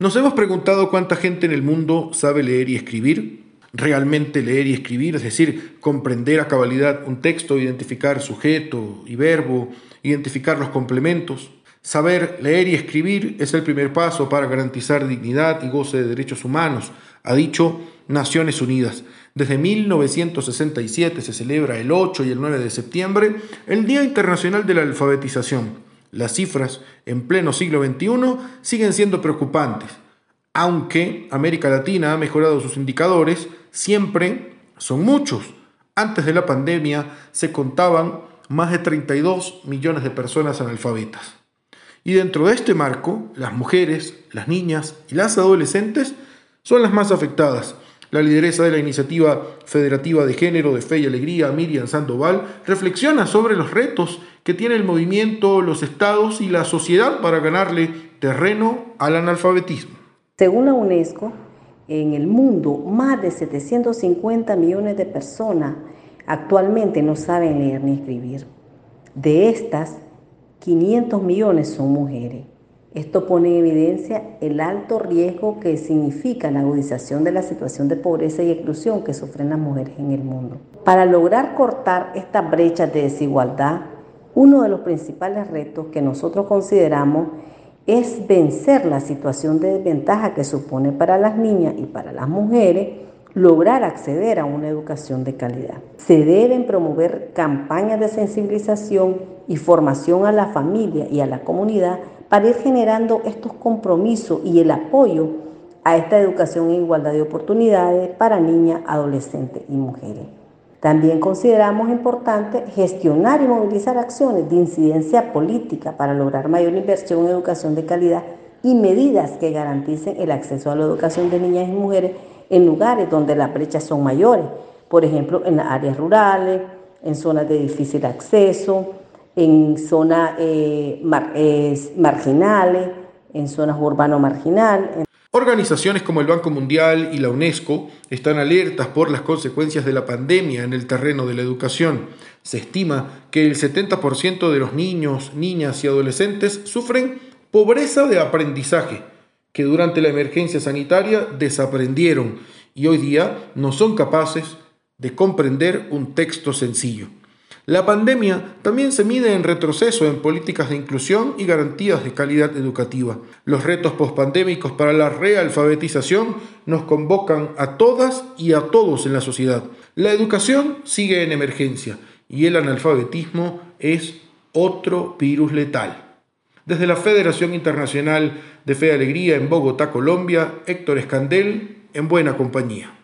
Nos hemos preguntado cuánta gente en el mundo sabe leer y escribir. Realmente leer y escribir, es decir, comprender a cabalidad un texto, identificar sujeto y verbo, identificar los complementos. Saber leer y escribir es el primer paso para garantizar dignidad y goce de derechos humanos, ha dicho Naciones Unidas. Desde 1967 se celebra el 8 y el 9 de septiembre el Día Internacional de la Alfabetización. Las cifras en pleno siglo XXI siguen siendo preocupantes. Aunque América Latina ha mejorado sus indicadores, siempre son muchos. Antes de la pandemia se contaban más de 32 millones de personas analfabetas. Y dentro de este marco, las mujeres, las niñas y las adolescentes son las más afectadas. La lideresa de la iniciativa federativa de género de fe y alegría, Miriam Sandoval, reflexiona sobre los retos que tiene el movimiento, los estados y la sociedad para ganarle terreno al analfabetismo. Según la UNESCO, en el mundo más de 750 millones de personas actualmente no saben leer ni escribir. De estas, 500 millones son mujeres. Esto pone en evidencia el alto riesgo que significa la agudización de la situación de pobreza y exclusión que sufren las mujeres en el mundo. Para lograr cortar estas brechas de desigualdad, uno de los principales retos que nosotros consideramos es vencer la situación de desventaja que supone para las niñas y para las mujeres lograr acceder a una educación de calidad. Se deben promover campañas de sensibilización y formación a la familia y a la comunidad para ir generando estos compromisos y el apoyo a esta educación en igualdad de oportunidades para niñas, adolescentes y mujeres. También consideramos importante gestionar y movilizar acciones de incidencia política para lograr mayor inversión en educación de calidad y medidas que garanticen el acceso a la educación de niñas y mujeres en lugares donde las brechas son mayores, por ejemplo, en las áreas rurales, en zonas de difícil acceso, en zonas eh, marginales, en zonas urbano-marginal. Organizaciones como el Banco Mundial y la UNESCO están alertas por las consecuencias de la pandemia en el terreno de la educación. Se estima que el 70% de los niños, niñas y adolescentes sufren pobreza de aprendizaje, que durante la emergencia sanitaria desaprendieron y hoy día no son capaces de comprender un texto sencillo. La pandemia también se mide en retroceso en políticas de inclusión y garantías de calidad educativa. Los retos pospandémicos para la realfabetización nos convocan a todas y a todos en la sociedad. La educación sigue en emergencia y el analfabetismo es otro virus letal. Desde la Federación Internacional de Fe y Alegría en Bogotá, Colombia, Héctor Escandel, en buena compañía.